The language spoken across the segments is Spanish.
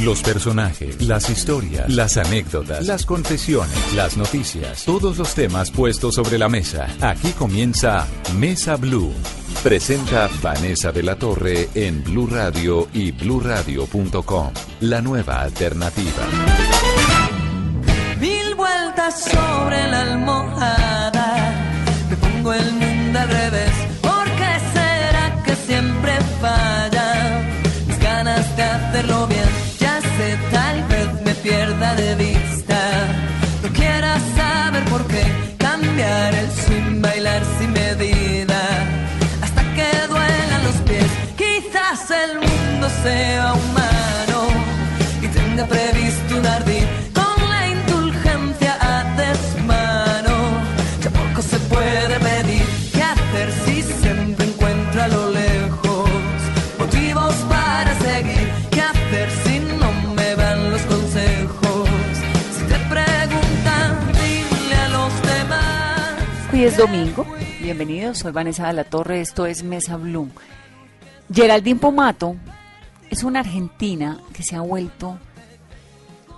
Los personajes, las historias, las anécdotas, las confesiones, las noticias, todos los temas puestos sobre la mesa. Aquí comienza Mesa Blue. Presenta Vanessa de la Torre en Blue Radio y bluradio.com. La nueva alternativa. Mil vueltas sobre la almohada, me pongo el mundo al revés. Pierda de vista. No quiera saber por qué cambiar el swing, bailar sin medida, hasta que duelan los pies. Quizás el mundo sea humano y tenga 5 y es domingo. Bienvenidos, soy Vanessa de la Torre, esto es Mesa Bloom. Geraldine Pomato es una argentina que se ha vuelto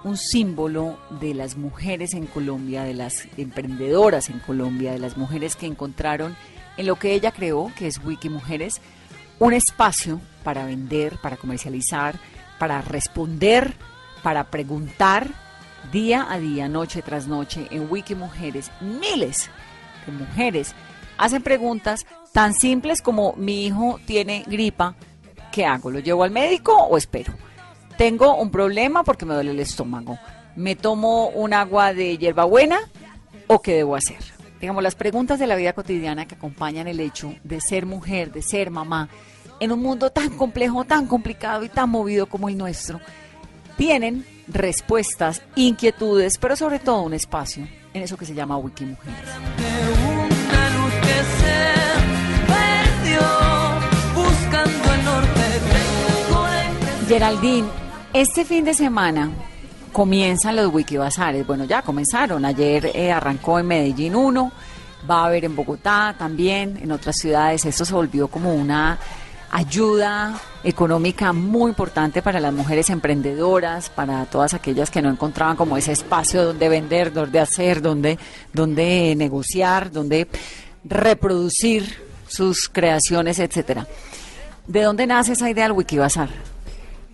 un símbolo de las mujeres en Colombia, de las emprendedoras en Colombia, de las mujeres que encontraron en lo que ella creó, que es Wikimujeres, un espacio para vender, para comercializar, para responder, para preguntar día a día, noche tras noche, en Wikimujeres, miles mujeres hacen preguntas tan simples como mi hijo tiene gripa, ¿qué hago? ¿Lo llevo al médico o espero? Tengo un problema porque me duele el estómago. ¿Me tomo un agua de hierbabuena o qué debo hacer? Digamos, las preguntas de la vida cotidiana que acompañan el hecho de ser mujer, de ser mamá, en un mundo tan complejo, tan complicado y tan movido como el nuestro, tienen respuestas, inquietudes, pero sobre todo un espacio en eso que se llama Wiki Geraldine, este fin de semana comienzan los Wikibazares. Bueno, ya comenzaron. Ayer eh, arrancó en Medellín uno, va a haber en Bogotá también, en otras ciudades. Esto se volvió como una ayuda económica muy importante para las mujeres emprendedoras, para todas aquellas que no encontraban como ese espacio donde vender, donde hacer, donde, donde negociar, donde reproducir sus creaciones, etcétera. ¿De dónde nace esa idea del Wikibazar?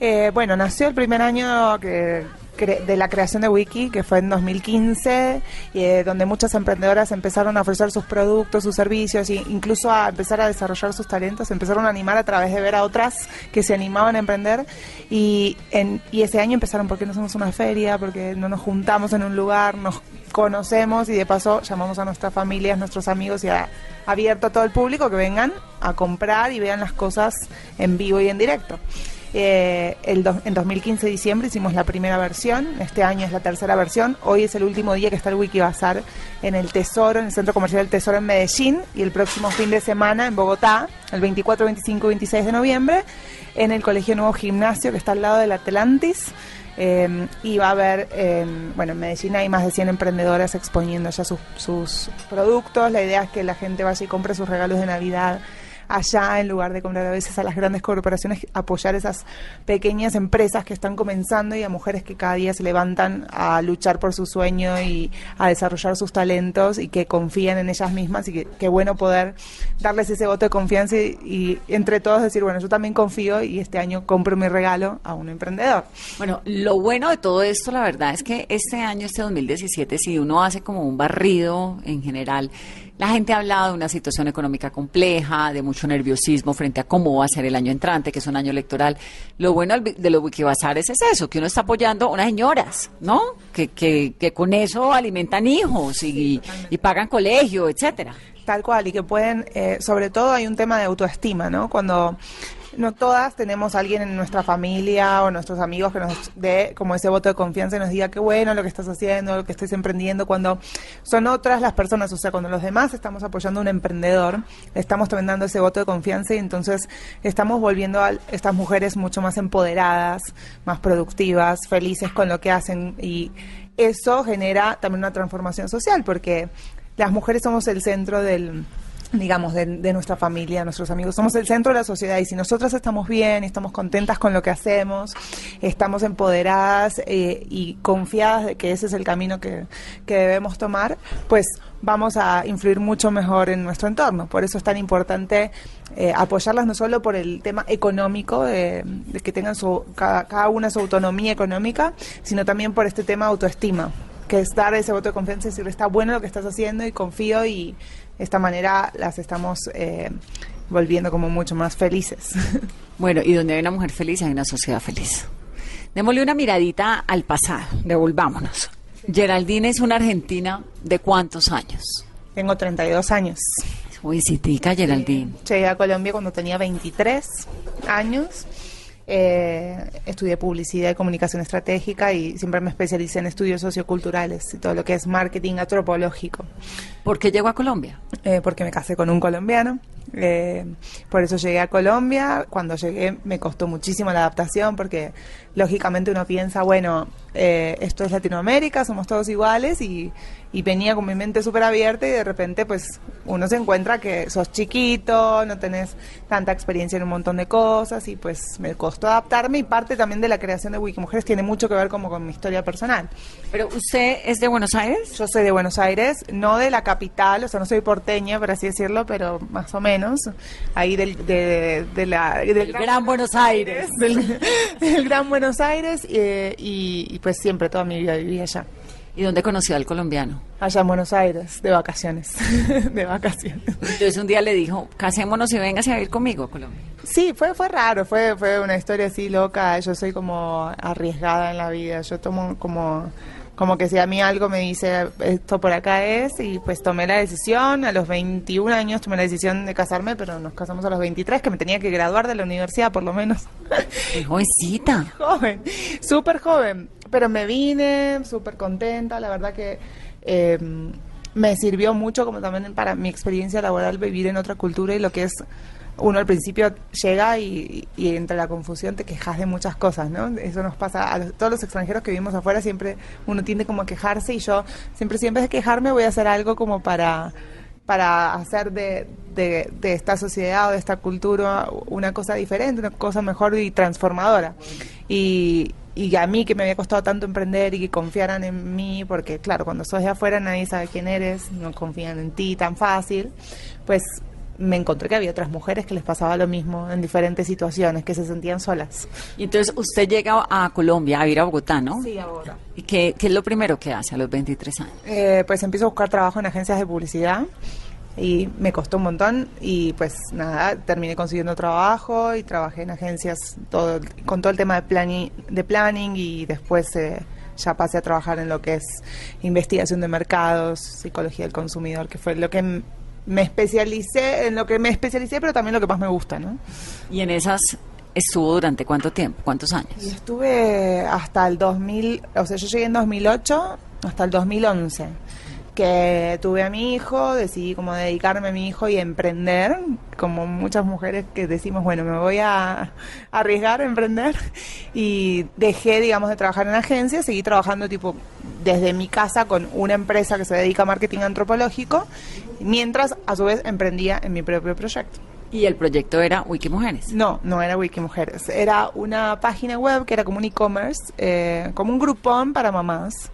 Eh, bueno, nació el primer año que, de la creación de Wiki, que fue en 2015, eh, donde muchas emprendedoras empezaron a ofrecer sus productos, sus servicios e incluso a empezar a desarrollar sus talentos, empezaron a animar a través de ver a otras que se animaban a emprender y, en, y ese año empezaron porque no hacemos una feria, porque no nos juntamos en un lugar, nos conocemos y de paso llamamos a nuestras familias, nuestros amigos y a abierto a todo el público que vengan a comprar y vean las cosas en vivo y en directo. Eh, el en 2015 diciembre hicimos la primera versión, este año es la tercera versión, hoy es el último día que está el Wiki Bazar en el Tesoro, en el Centro Comercial del Tesoro en Medellín y el próximo fin de semana en Bogotá, el 24, 25 y 26 de noviembre, en el Colegio Nuevo Gimnasio que está al lado del Atlantis. Eh, y va a haber, eh, bueno, en Medellín hay más de 100 emprendedoras exponiendo ya sus, sus productos. La idea es que la gente vaya y compre sus regalos de Navidad allá en lugar de comprar a veces a las grandes corporaciones, apoyar esas pequeñas empresas que están comenzando y a mujeres que cada día se levantan a luchar por su sueño y a desarrollar sus talentos y que confían en ellas mismas y que bueno poder darles ese voto de confianza y, y entre todos decir, bueno, yo también confío y este año compro mi regalo a un emprendedor. Bueno, lo bueno de todo esto, la verdad, es que este año, este 2017, si uno hace como un barrido en general, la gente ha hablado de una situación económica compleja, de mucho nerviosismo frente a cómo va a ser el año entrante, que es un año electoral. Lo bueno de los wikibazares es eso, que uno está apoyando a unas señoras, ¿no? Que, que, que con eso alimentan hijos y, y pagan colegio, etcétera. Tal cual, y que pueden, eh, sobre todo hay un tema de autoestima, ¿no? Cuando no todas tenemos a alguien en nuestra familia o nuestros amigos que nos dé como ese voto de confianza y nos diga qué bueno lo que estás haciendo, lo que estés emprendiendo, cuando son otras las personas, o sea, cuando los demás estamos apoyando a un emprendedor, estamos también dando ese voto de confianza y entonces estamos volviendo a estas mujeres mucho más empoderadas, más productivas, felices con lo que hacen y eso genera también una transformación social porque las mujeres somos el centro del digamos, de, de, nuestra familia, nuestros amigos. Somos el centro de la sociedad y si nosotras estamos bien, estamos contentas con lo que hacemos, estamos empoderadas eh, y confiadas de que ese es el camino que, que debemos tomar, pues vamos a influir mucho mejor en nuestro entorno. Por eso es tan importante eh, apoyarlas no solo por el tema económico, de, de que tengan su, cada, cada una su autonomía económica, sino también por este tema de autoestima que es dar ese voto de confianza y decirle está bueno lo que estás haciendo y confío y esta manera las estamos eh, volviendo como mucho más felices. Bueno, y donde hay una mujer feliz hay una sociedad feliz. Démosle una miradita al pasado, devolvámonos. Geraldine es una argentina de cuántos años? Tengo 32 años. Jovencitica, Geraldine. Llegué a Colombia cuando tenía 23 años. Eh, estudié publicidad y comunicación estratégica y siempre me especialicé en estudios socioculturales y todo lo que es marketing antropológico. ¿Por qué llegó a Colombia? Eh, porque me casé con un colombiano. Eh, por eso llegué a Colombia. Cuando llegué me costó muchísimo la adaptación porque lógicamente uno piensa, bueno, eh, esto es Latinoamérica, somos todos iguales y, y venía con mi mente súper abierta y de repente pues uno se encuentra que sos chiquito, no tenés tanta experiencia en un montón de cosas y pues me costó adaptarme y parte también de la creación de Wikimujeres tiene mucho que ver como con mi historia personal. Pero usted es de Buenos Aires? Yo soy de Buenos Aires, no de la capital, o sea, no soy porteña, por así decirlo, pero más o menos, ahí del, de, de la, del, gran, gran, Buenos Aires. Del, del Gran Buenos Aires eh, y, y pues siempre toda mi vida viví allá. ¿Y dónde conoció al colombiano? Allá en Buenos Aires, de vacaciones. de vacaciones. Entonces un día le dijo, casémonos y véngase a vivir conmigo a Colombia. Sí, fue, fue raro, fue, fue una historia así loca. Yo soy como arriesgada en la vida. Yo tomo como, como que si a mí algo me dice esto por acá es, y pues tomé la decisión. A los 21 años tomé la decisión de casarme, pero nos casamos a los 23, que me tenía que graduar de la universidad por lo menos. ¡Qué jovencita! Joven, súper joven pero me vine súper contenta, la verdad que eh, me sirvió mucho como también para mi experiencia laboral vivir en otra cultura y lo que es uno al principio llega y, y, entre la confusión te quejas de muchas cosas, ¿no? Eso nos pasa a todos los extranjeros que vivimos afuera, siempre uno tiende como a quejarse y yo siempre, siempre de quejarme voy a hacer algo como para para hacer de, de, de, esta sociedad o de esta cultura una cosa diferente, una cosa mejor y transformadora. Y, y a mí que me había costado tanto emprender y que confiaran en mí, porque claro, cuando sos de afuera nadie sabe quién eres, no confían en ti tan fácil, pues me encontré que había otras mujeres que les pasaba lo mismo en diferentes situaciones, que se sentían solas. Y entonces usted llega a Colombia, a ir a Bogotá, ¿no? Sí, a Bogotá. ¿Y qué, qué es lo primero que hace a los 23 años? Eh, pues empiezo a buscar trabajo en agencias de publicidad y me costó un montón y pues nada, terminé consiguiendo trabajo y trabajé en agencias todo, con todo el tema de planning, de planning y después eh, ya pasé a trabajar en lo que es investigación de mercados, psicología del consumidor, que fue lo que me especialicé, en lo que me especialicé, pero también lo que más me gusta, ¿no? Y en esas estuvo durante cuánto tiempo, cuántos años? Y estuve hasta el 2000, o sea, yo llegué en 2008 hasta el 2011 que tuve a mi hijo, decidí como dedicarme a mi hijo y emprender, como muchas mujeres que decimos, bueno, me voy a arriesgar a emprender y dejé, digamos, de trabajar en agencias, seguí trabajando tipo desde mi casa con una empresa que se dedica a marketing antropológico, mientras a su vez emprendía en mi propio proyecto. ¿Y el proyecto era Wikimujeres? No, no era Wikimujeres. Era una página web que era como un e-commerce, eh, como un grupón para mamás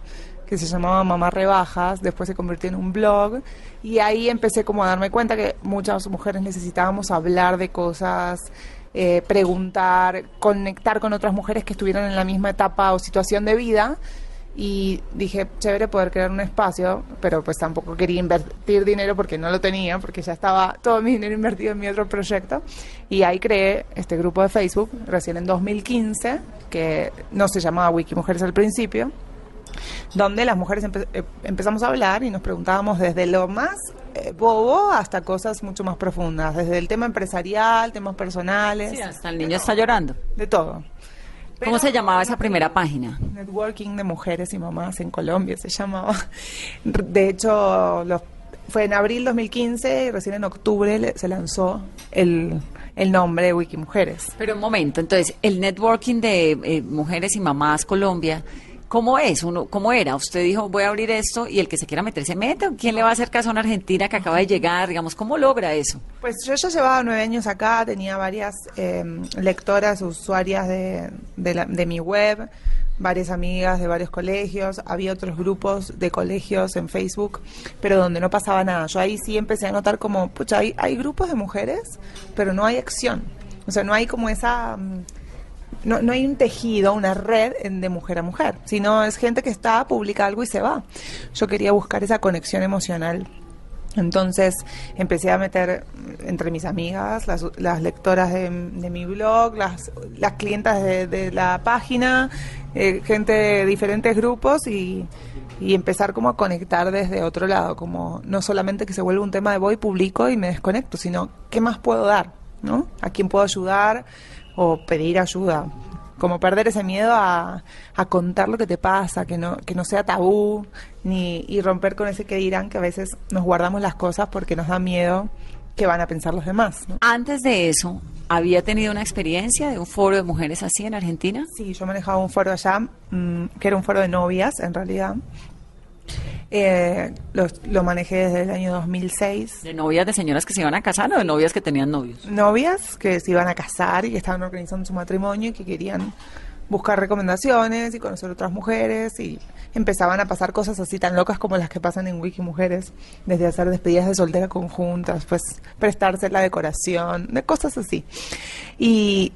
que se llamaba Mamá Rebajas, después se convirtió en un blog y ahí empecé como a darme cuenta que muchas mujeres necesitábamos hablar de cosas, eh, preguntar, conectar con otras mujeres que estuvieran en la misma etapa o situación de vida y dije, chévere poder crear un espacio, pero pues tampoco quería invertir dinero porque no lo tenía, porque ya estaba todo mi dinero invertido en mi otro proyecto. Y ahí creé este grupo de Facebook recién en 2015, que no se llamaba Wikimujeres al principio, donde las mujeres empe- eh, empezamos a hablar y nos preguntábamos desde lo más eh, bobo hasta cosas mucho más profundas, desde el tema empresarial, temas personales, Sí, hasta el niño está llorando. de todo. ¿Cómo se llamaba esa primera página? Networking de mujeres y mamás en Colombia se llamaba. De hecho, los- fue en abril 2015 y recién en octubre le- se lanzó el, el nombre de Wikimujeres. Pero un momento, entonces, el networking de eh, mujeres y mamás Colombia, ¿cómo es? Uno, ¿Cómo era? Usted dijo, voy a abrir esto y el que se quiera meter se mete. ¿O ¿Quién le va a hacer caso a una argentina que acaba de llegar? Digamos, ¿cómo logra eso? Pues yo ya llevaba nueve años acá, tenía varias eh, lectoras, usuarias de, de, la- de mi web, varias amigas de varios colegios, había otros grupos de colegios en Facebook, pero donde no pasaba nada. Yo ahí sí empecé a notar como, pucha, hay, hay grupos de mujeres, pero no hay acción. O sea, no hay como esa... mm, no, no hay un tejido, una red de mujer a mujer, sino es gente que está, publica algo y se va. Yo quería buscar esa conexión emocional entonces empecé a meter entre mis amigas, las, las lectoras de, de mi blog, las, las clientas de, de la página, eh, gente de diferentes grupos y, y empezar como a conectar desde otro lado, como no solamente que se vuelva un tema de voy, publico y me desconecto, sino qué más puedo dar, ¿no? ¿A quién puedo ayudar o pedir ayuda? como perder ese miedo a, a contar lo que te pasa, que no, que no sea tabú, ni, y romper con ese que dirán que a veces nos guardamos las cosas porque nos da miedo que van a pensar los demás. ¿no? Antes de eso, ¿había tenido una experiencia de un foro de mujeres así en Argentina? Sí, yo manejaba un foro allá, mm, que era un foro de novias en realidad. Eh, lo, lo manejé desde el año 2006. ¿De novias de señoras que se iban a casar o de novias que tenían novios? novias que se iban a casar y que estaban organizando su matrimonio y que querían buscar recomendaciones y conocer otras mujeres y empezaban a pasar cosas así tan locas como las que pasan en Wiki Mujeres, desde hacer despedidas de soltera conjuntas, pues prestarse la decoración, de cosas así. Y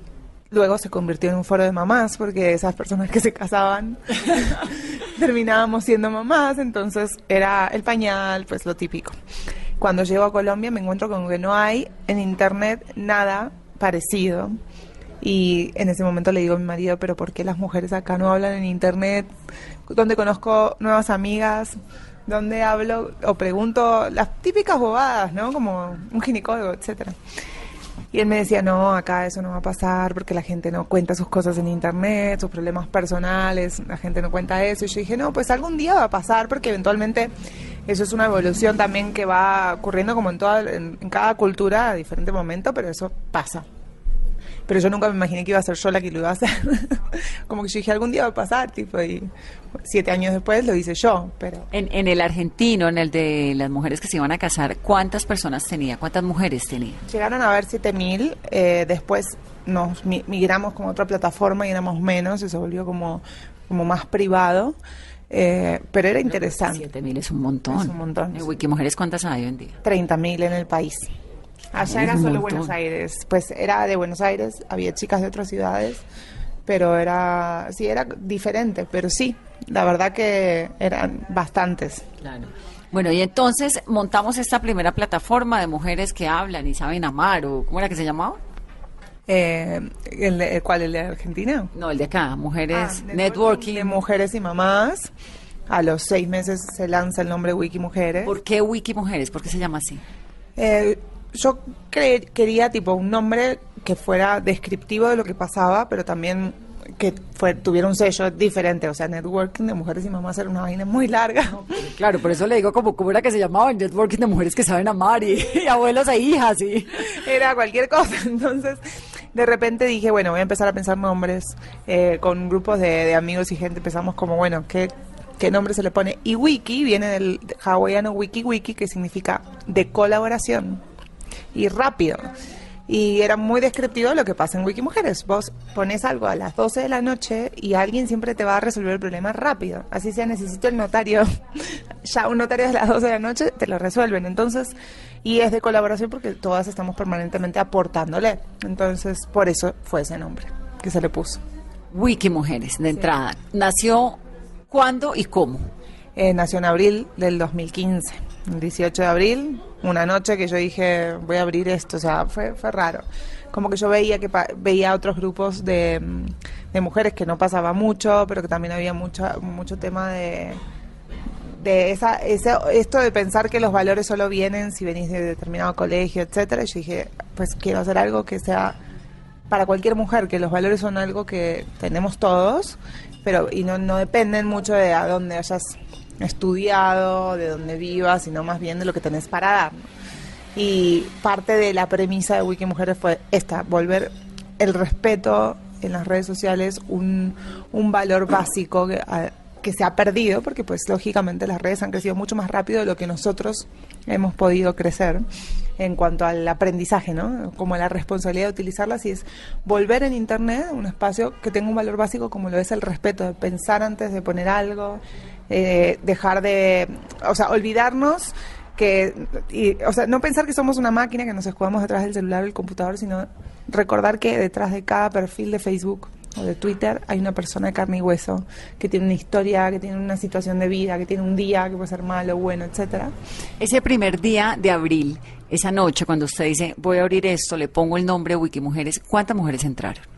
luego se convirtió en un foro de mamás porque esas personas que se casaban terminábamos siendo mamás, entonces era el pañal, pues lo típico. Cuando llego a Colombia me encuentro con que no hay en internet nada parecido. Y en ese momento le digo a mi marido, pero ¿por qué las mujeres acá no hablan en internet? Donde conozco nuevas amigas, donde hablo o pregunto las típicas bobadas, ¿no? Como un ginecólogo, etcétera. Y él me decía, no, acá eso no va a pasar porque la gente no cuenta sus cosas en internet, sus problemas personales, la gente no cuenta eso. Y yo dije, no, pues algún día va a pasar porque eventualmente eso es una evolución también que va ocurriendo como en, toda, en, cada cultura a diferente momento, pero eso pasa. Pero yo nunca me imaginé que iba a ser yo la que lo iba a hacer. como que yo dije, algún día va a pasar, tipo, y siete años después lo hice yo, pero... En, en el argentino, en el de las mujeres que se iban a casar, ¿cuántas personas tenía? ¿Cuántas mujeres tenía? Llegaron a ver 7000, eh, después nos mi- migramos como a otra plataforma y éramos menos, y se volvió como, como más privado, eh, pero era interesante. 7.000 es un montón. Es un montón, ¿En. Wikimujeres cuántas hay hoy en día? 30.000 en el país. Allá era solo. Buenos Aires, pues era de Buenos Aires, había chicas de otras ciudades, pero era, sí, era diferente, pero sí, la verdad que eran bastantes. Claro. Bueno, y entonces montamos esta primera plataforma de mujeres que hablan y saben amar, o ¿cómo era que se llamaba? Eh, ¿el, de- ¿Cuál? ¿El de Argentina? No, el de acá, mujeres, Ah, networking. de mujeres y mamás. A los seis meses se lanza el nombre Wiki Mujeres. ¿Por qué Wikimujeres? ¿Por qué se llama así? Eh, yo cre- quería tipo un nombre que fuera descriptivo de lo que pasaba, pero también que fue, tuviera un sello diferente. O sea, networking de mujeres y mamás era una vaina muy larga. Claro, por eso le digo como, ¿cómo era que se llamaba? Networking de mujeres que saben amar y, y abuelos e hijas, y... era cualquier cosa. Entonces, de repente dije, bueno, voy a empezar a pensar nombres eh, con grupos de, de amigos y gente. Empezamos como, bueno, ¿qué, ¿qué nombre se le pone? Y wiki viene del hawaiano wiki wiki, que significa de colaboración y rápido. Y era muy descriptivo de lo que pasa en Wiki Mujeres. Vos pones algo a las 12 de la noche y alguien siempre te va a resolver el problema rápido. Así sea, necesito el notario. ya un notario a las 12 de la noche te lo resuelven. Entonces, y es de colaboración porque todas estamos permanentemente aportándole. Entonces, por eso fue ese nombre que se le puso. Wikimujeres, de entrada. ¿Nació cuándo y cómo? Eh, nació en abril del 2015. El 18 de abril, una noche que yo dije, voy a abrir esto, o sea, fue, fue raro. Como que yo veía que pa- veía otros grupos de, de mujeres que no pasaba mucho, pero que también había mucho, mucho tema de, de esa, ese- esto de pensar que los valores solo vienen si venís de determinado colegio, etcétera. Y yo dije, pues quiero hacer algo que sea para cualquier mujer, que los valores son algo que tenemos todos, pero y no, no dependen mucho de a dónde hayas estudiado, de dónde vivas, sino más bien de lo que tenés para dar. Y parte de la premisa de Wiki Mujeres fue esta, volver el respeto en las redes sociales un, un valor básico que, que se ha perdido, porque pues lógicamente las redes han crecido mucho más rápido de lo que nosotros hemos podido crecer en cuanto al aprendizaje, ¿no? Como la responsabilidad de utilizarlas y es volver en Internet un espacio que tenga un valor básico como lo es el respeto, de pensar antes de poner algo, eh, dejar de, o sea, olvidarnos que, y, o sea, no pensar que somos una máquina que nos escudamos detrás del celular o el computador, sino recordar que detrás de cada perfil de Facebook o de Twitter hay una persona de carne y hueso que tiene una historia, que tiene una situación de vida, que tiene un día que puede ser malo, bueno, etcétera. Ese primer día de abril, esa noche, cuando usted dice, voy a abrir esto, le pongo el nombre Wikimujeres, ¿cuántas mujeres entraron?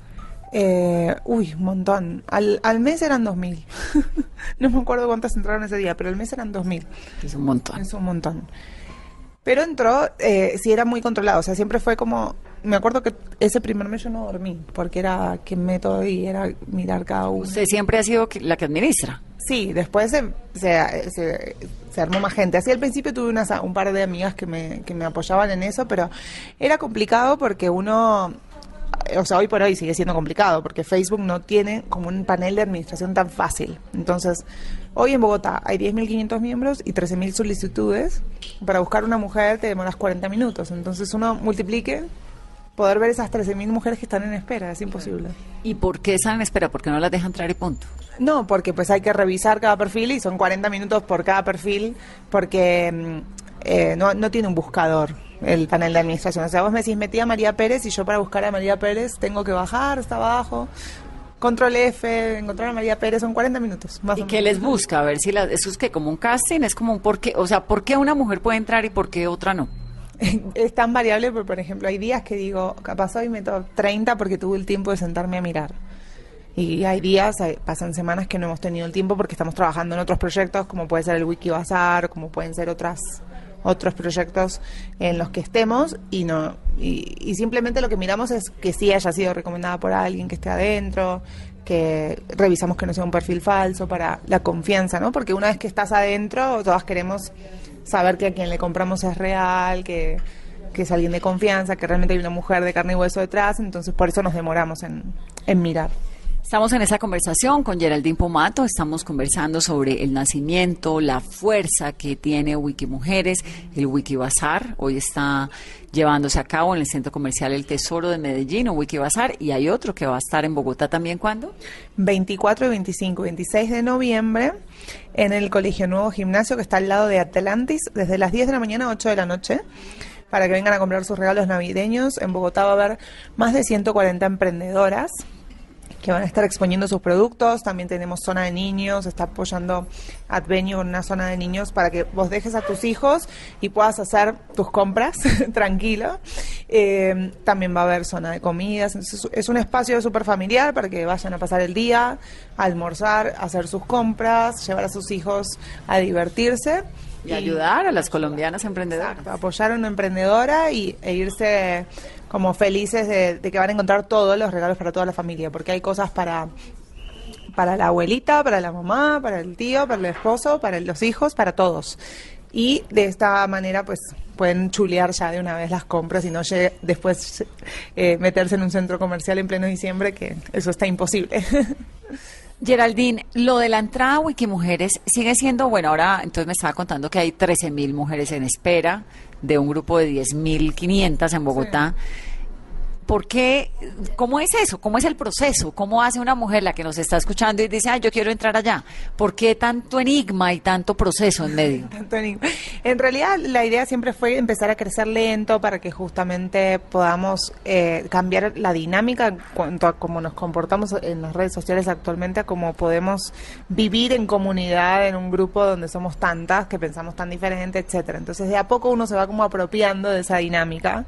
Eh, uy, un montón. Al, al mes eran 2.000. no me acuerdo cuántas entraron ese día, pero al mes eran 2.000. Es un montón. Es un montón. Pero entró, eh, sí era muy controlado, o sea, siempre fue como, me acuerdo que ese primer mes yo no dormí, porque era que método y era mirar cada uno. Usted siempre ha sido la que administra. Sí, después se, se, se- se armó más gente. Así al principio tuve unas, un par de amigas que me, que me apoyaban en eso, pero era complicado porque uno, o sea, hoy por hoy sigue siendo complicado porque Facebook no tiene como un panel de administración tan fácil. Entonces, hoy en Bogotá hay 10.500 miembros y 13.000 solicitudes. Para buscar una mujer te demoras 40 minutos. Entonces uno multiplique, poder ver esas 13.000 mujeres que están en espera, es imposible. ¿Y por qué están en espera? Porque no las deja entrar y punto. No, porque pues hay que revisar cada perfil y son 40 minutos por cada perfil porque mm, eh, no, no tiene un buscador el panel de administración. O sea, vos me decís, metí a María Pérez y yo para buscar a María Pérez tengo que bajar hasta abajo, control F, encontrar a María Pérez, son 40 minutos. Más ¿Y qué les busca? A ver si la, eso es que como un casting, es como un por qué, o sea, ¿por qué una mujer puede entrar y por qué otra no? es tan variable, pero por ejemplo, hay días que digo, capaz hoy meto 30 porque tuve el tiempo de sentarme a mirar. Y hay días, hay- pasan semanas que no hemos tenido el tiempo porque estamos trabajando en otros proyectos, como puede ser el Wiki Bazar, como pueden ser otras otros proyectos en los que estemos y no y, y simplemente lo que miramos es que sí haya sido recomendada por alguien que esté adentro que revisamos que no sea un perfil falso para la confianza no porque una vez que estás adentro todas queremos saber que a quien le compramos es real que que es alguien de confianza, que realmente hay una mujer de carne y hueso detrás, entonces por eso nos demoramos en, en mirar. Estamos en esa conversación con Geraldine Pomato, estamos conversando sobre el nacimiento, la fuerza que tiene Wikimujeres, el Wikibazar, hoy está llevándose a cabo en el Centro Comercial El Tesoro de Medellín, o Wikibazar, y hay otro que va a estar en Bogotá también, ¿cuándo? 24 y 25, 26 de noviembre en el Colegio Nuevo Gimnasio que está al lado de Atlantis desde las 10 de la mañana a 8 de la noche para que vengan a comprar sus regalos navideños. En Bogotá va a haber más de 140 emprendedoras que van a estar exponiendo sus productos. También tenemos zona de niños, está apoyando Advenio con una zona de niños para que vos dejes a tus hijos y puedas hacer tus compras tranquilo. Eh, también va a haber zona de comidas. Entonces es un espacio súper familiar para que vayan a pasar el día, a almorzar, a hacer sus compras, llevar a sus hijos a divertirse. Y ayudar a las colombianas emprendedoras. Exacto, apoyar a una emprendedora y, e irse como felices de, que van a encontrar todos los regalos para toda la familia, porque hay cosas para para la abuelita, para la mamá, para el tío, para el esposo, para los hijos, para todos. Y de esta manera, pues pueden chulear ya de una vez las compras y no después eh, meterse en un centro comercial en pleno diciembre, que eso está imposible. Geraldine, lo de la entrada Wikimujeres sigue siendo, bueno, ahora entonces me estaba contando que hay 13.000 mujeres en espera de un grupo de 10.500 en Bogotá. ¿Por qué? ¿Cómo es eso? ¿Cómo es el proceso? ¿Cómo hace una mujer la que nos está escuchando y dice, ah, yo quiero entrar allá? ¿Por qué tanto enigma y tanto proceso en medio? En realidad la idea siempre fue empezar a crecer lento para que justamente podamos eh, cambiar la dinámica en cuanto a cómo nos comportamos en las redes sociales actualmente, a cómo podemos vivir en comunidad, en un grupo donde somos tantas, que pensamos tan diferente, etcétera. Entonces de a poco uno se va como apropiando de esa dinámica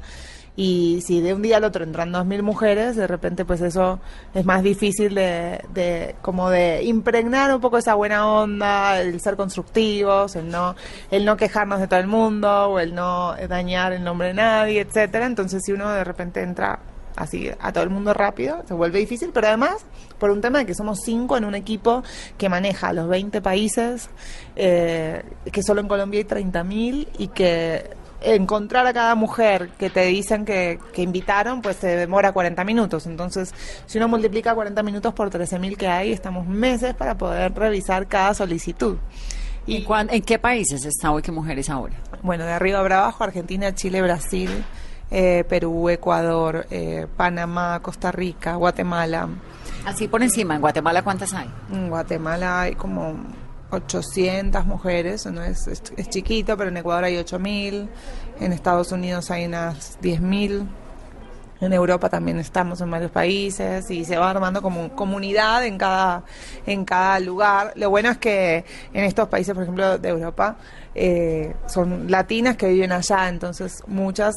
y si de un día al otro entran dos mil mujeres, de repente pues eso es más difícil de, de como de impregnar un poco esa buena onda, el ser constructivos, el no, el no quejarnos de todo el mundo o el no dañar el nombre de nadie, etcétera. Entonces si uno de repente entra así a todo el mundo rápido, se vuelve difícil, pero además por un tema de que somos cinco en un equipo que maneja los 20 países, eh, que solo en Colombia hay 30.000 y que encontrar a cada mujer que te dicen que, que invitaron, pues se demora 40 minutos. Entonces, si uno multiplica 40 minutos por 13.000 que hay, estamos meses para poder revisar cada solicitud. ¿Y cuán- en qué países está Wiki Mujeres ahora? Bueno, de arriba para abajo, Argentina, Chile, Brasil, eh, Perú, Ecuador, eh, Panamá, Costa Rica, Guatemala. Así por encima, ¿en Guatemala cuántas hay? En Guatemala hay como 800 mujeres, no es, es, chiquito, pero en Ecuador hay 8000, en Estados Unidos hay unas 10000. En Europa también estamos en varios países y se va armando como comunidad en cada en cada lugar. Lo bueno es que en estos países, por ejemplo, de Europa, eh, son latinas que viven allá, entonces muchas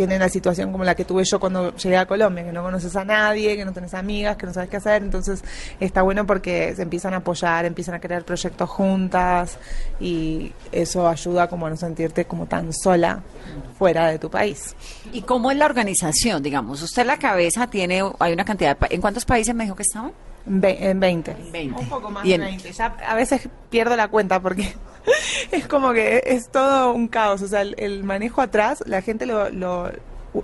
tienen la situación como la que tuve yo cuando llegué a Colombia, que no conoces a nadie, que no tenés amigas, que no sabes qué hacer, entonces está bueno porque se empiezan a apoyar, empiezan a crear proyectos juntas y eso ayuda como a no sentirte como tan sola fuera de tu país. ¿Y cómo es la organización, digamos? Usted en la cabeza tiene, hay una cantidad de... ¿En cuántos países me dijo que estaban? Ve- en 20. 20. Un poco más de en- 20. Ya a veces pierdo la cuenta porque es como que es todo un caos. O sea, el, el manejo atrás, la gente lo... lo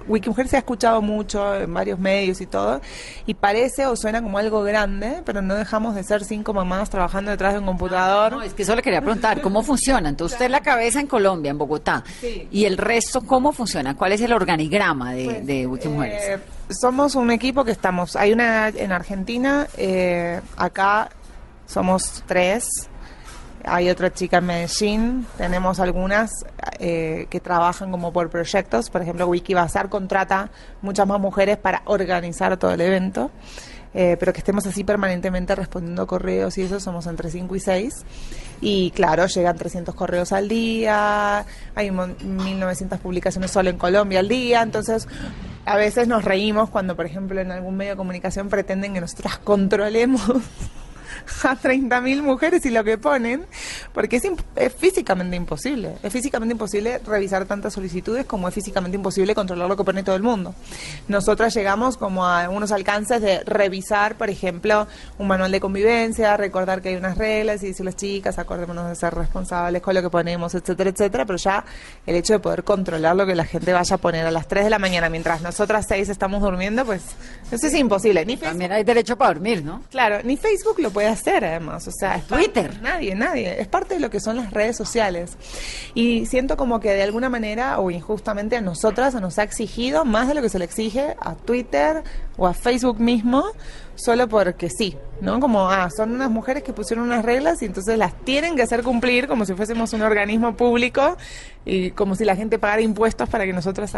Wikimujer se ha escuchado mucho en varios medios y todo, y parece o suena como algo grande, pero no dejamos de ser cinco mamás trabajando detrás de un computador. No, es que eso le quería preguntar, ¿cómo funciona? Entonces usted la cabeza en Colombia, en Bogotá, Sí. y el resto, ¿cómo funciona? ¿Cuál es el organigrama de, Pues, de eh, somos un equipo que estamos, hay una en Argentina, eh, acá somos tres, hay otra chica en Medellín, tenemos algunas eh, que trabajan como por proyectos, por ejemplo Wiki Bazar contrata muchas más mujeres para organizar todo el evento. eh, pero que estemos así permanentemente respondiendo correos y eso somos entre 5 y 6. Y claro, llegan 300 correos al día, hay un mon- 1900 publicaciones solo en Colombia al día, entonces a veces nos reímos cuando, por ejemplo, en algún medio de comunicación pretenden que nosotras controlemos a 30.000 mujeres y lo que ponen, porque es, imp- es físicamente imposible. Es físicamente imposible revisar tantas solicitudes como es físicamente imposible controlar lo que pone todo el mundo. Nosotras llegamos como a unos alcances de revisar, por ejemplo, un manual de convivencia, recordar que hay unas reglas y decirles chicas, acordémonos de ser responsables con lo que ponemos, etcétera, etcétera, pero ya el hecho de poder controlar lo que la gente vaya a poner a las 3 de la mañana mientras nosotras 6 estamos durmiendo, pues eso es imposible. Ni Facebook También hay derecho para dormir, ¿no? Claro, ni Facebook lo puede hacer además, o sea, es parte- Twitter. nadie, nadie, es parte de lo que son las redes sociales. Y siento como que de alguna manera o injustamente a nosotras nos ha exigido más de lo que se le exige a Twitter o a Facebook mismo, solo porque sí, ¿no? Como, ah, son unas mujeres que pusieron unas reglas y entonces las tienen que hacer cumplir como si fuésemos un organismo público y como si la gente pagara impuestos para que nosotras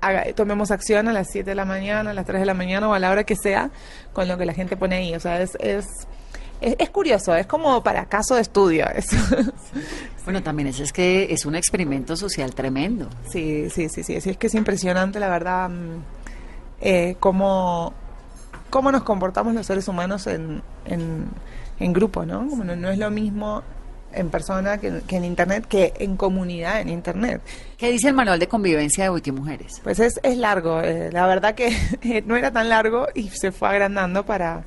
haga- tomemos acción a las 7 de la mañana, a las 3 de la mañana o a la hora que sea con lo que la gente pone ahí. O sea, es, es, es, es curioso, es como para caso de estudio eso. Bueno, también es, es que es un experimento social tremendo. Sí, sí, sí, sí, es que es impresionante, la verdad, mm, eh, cómo, cómo nos comportamos los seres humanos en, en, en grupo, ¿no? Como no, no es lo mismo en persona que, que en Internet, que en comunidad en Internet. ¿Qué dice el manual de convivencia de Wiki Mujeres? Pues es, es largo, eh, la verdad que no era tan largo y se fue agrandando para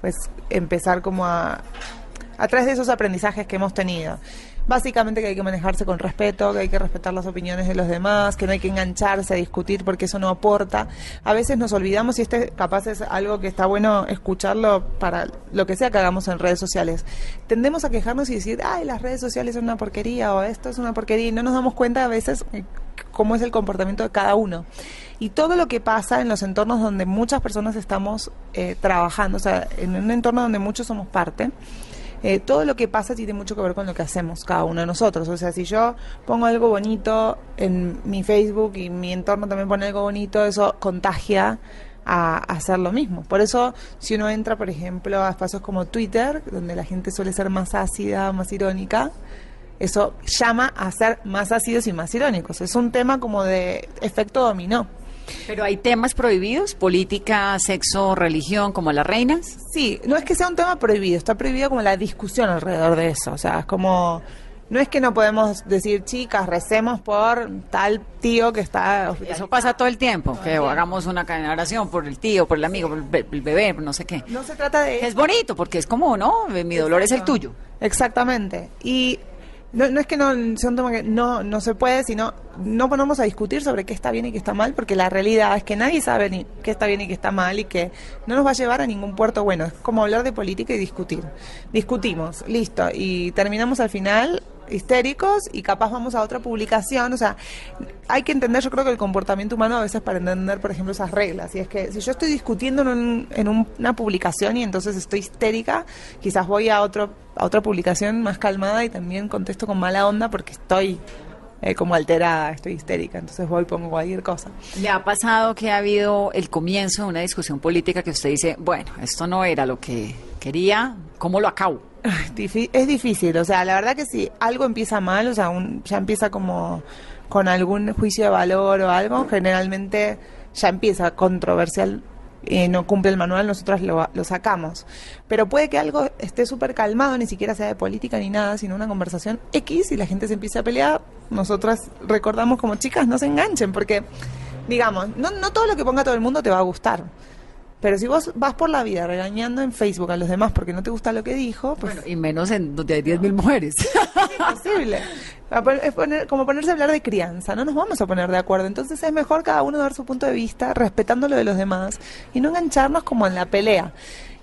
pues empezar como a a través de esos aprendizajes que hemos tenido. básicamente que hay que manejarse con respeto, que hay que respetar las opiniones de los demás, que no hay que engancharse a discutir porque eso no aporta. A veces nos olvidamos y este capaz es algo que está bueno escucharlo para lo que sea que hagamos en redes sociales. Tendemos a quejarnos y decir, ay, las redes sociales son una porquería o esto es una porquería y no nos damos cuenta a veces cómo es el comportamiento de cada uno. Y todo lo que pasa en los entornos donde muchas personas estamos eh, trabajando, o sea, en un entorno donde muchos somos parte, eh, todo lo que pasa tiene mucho que ver con lo que hacemos cada uno de nosotros. O sea, si yo pongo algo bonito en mi Facebook y mi entorno también pone algo bonito, eso contagia a, hacer lo mismo. Por eso, si uno entra, por ejemplo, a espacios como Twitter, donde la gente suele ser más ácida, más irónica, eso llama a ser más ácidos y más irónicos. Es un tema como de efecto dominó. Pero hay temas prohibidos, política, sexo, religión, como las reinas. Sí, no es que sea un tema prohibido, está prohibido como la discusión alrededor de eso. O sea, es como no es que no podemos decir, chicas, recemos por tal tío que está... Eso pasa todo el tiempo, que hagamos una cadena de oración por el tío, por el amigo, por el bebé, no sé qué. No se trata de... Es bonito, porque es como, ¿no? Mi dolor es el tuyo. Exactamente. Y no, no es que no que no, no se puede, sino no ponemos a discutir sobre qué está bien y qué está mal, porque la realidad es que nadie sabe ni qué está bien y qué está mal y que no nos va a llevar a ningún puerto bueno. Es como hablar de política y discutir. Discutimos, listo, y terminamos al final histéricos y capaz vamos a otra publicación. O sea, hay que entender, yo creo que el comportamiento humano a veces para entender, por ejemplo, esas reglas. Y es que si yo estoy discutiendo en, en una publicación y entonces estoy histérica, quizás voy a, otro, a otra publicación más calmada y también contesto con mala onda porque estoy eh, como alterada, estoy histérica, entonces voy y pongo cualquier cosa. ¿Le ha pasado que ha habido el comienzo de una discusión política que usted dice, bueno, esto no era lo que quería, ¿cómo lo acabo? Es difícil, o sea, la verdad que si algo empieza mal, o sea, ya empieza como con algún juicio de valor o algo, generalmente ya empieza controversial y no cumple el manual, nosotros lo, lo sacamos. Pero puede que algo esté súper calmado, ni siquiera sea de política ni nada, sino una conversación X y la gente se empieza a pelear. Nosotras recordamos como chicas, no se enganchen, porque, digamos, no, no todo lo que ponga todo el mundo te va a gustar. Pero si vos vas por la vida regañando en Facebook a los demás porque no te gusta lo que dijo, pues... y menos en donde hay 10.000 mujeres. Es imposible. Es poner, como ponerse a hablar de crianza, no nos vamos a poner de acuerdo. Entonces es mejor cada uno dar su punto de vista, respetando lo de los demás y no engancharnos como en la pelea.